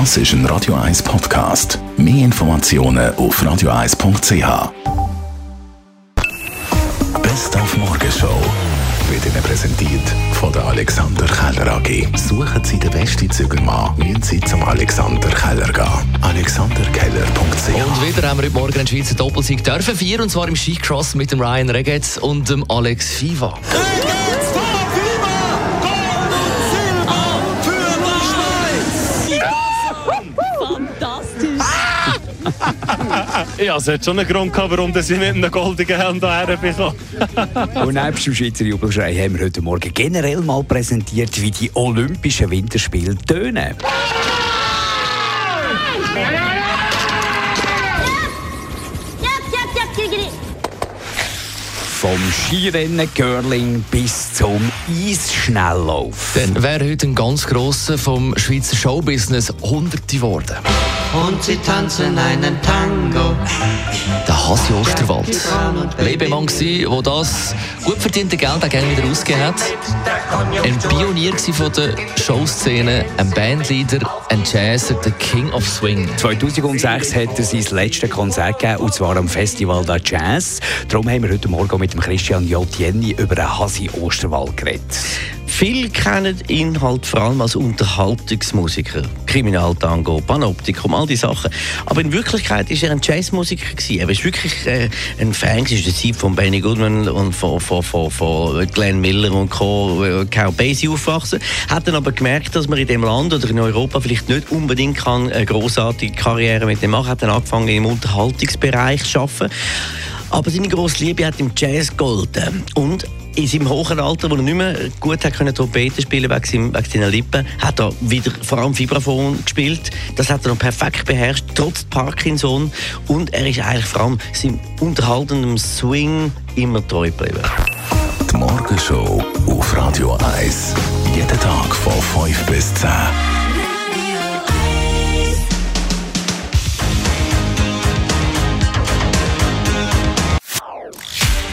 Das ist ein Radio 1 Podcast. Mehr Informationen auf radio1.ch. Best auf Morgenshow wird Ihnen präsentiert von der Alexander Keller AG. Suchen Sie den besten Zügelmann, müssen Sie zum Alexander Keller gehen. AlexanderKeller.ch Und wieder haben wir heute Morgen einen Schweizer Doppelsieg dürfen vier, und zwar im Skicross mit dem Ryan Regetz und dem Alex Fiva. Ja, es hat schon einen Grund gehabt, warum sie mit einem goldenen Helm hierher bekommen. Und nebst dem Schweizer Jubelschrei haben wir heute Morgen generell mal präsentiert, wie die Olympischen Winterspiele tönen. Vom Skirennen, Curling bis zum Eisschnelllauf. Dann wäre heute ein ganz grosser vom Schweizer Showbusiness Hunderte geworden. Und sie tanzen einen Tango. Der Hasi Osterwald. Lebemann gsi, wo das gut verdiente Geld auch gerne wieder ausgegeben hat. Ein Pionier gsi von der Showszene, ein Bandleader, ein Jazzer, der King of Swing. 2006 hat er sein letztes Konzert gegeben, und zwar am Festival der Jazz. Darum haben wir heute Morgen mit dem Christian J. Jenny über einen Hasi Osterwald geredet. Viele kennen ihn halt vor allem als Unterhaltungsmusiker. Kriminaltango, Panoptikum, all die Sachen. Aber in Wirklichkeit ist er ein Jazzmusiker gewesen. Er ist wirklich äh, ein Fan der Zeit von Benny Goodman und von, von, von, von Glenn Miller und Co. äh, Count Basie aufwachsen. Hat dann aber gemerkt, dass man in dem Land oder in Europa vielleicht nicht unbedingt kann eine großartige Karriere mit dem machen. Hat dann angefangen im Unterhaltungsbereich zu arbeiten. Aber seine grosse Liebe hat im Jazz gegolten. Und in seinem hohen Alter, wo er nicht mehr gut hat können Trompete spielen wegen, seinem, wegen seiner Lippen, hat er wieder vor allem Vibraphon gespielt. Das hat er noch perfekt beherrscht, trotz Parkinson. Und er ist eigentlich vor allem seinem unterhaltenden Swing immer treu geblieben. Die Morgenshow auf Radio 1. Jeden Tag von 5 bis 10.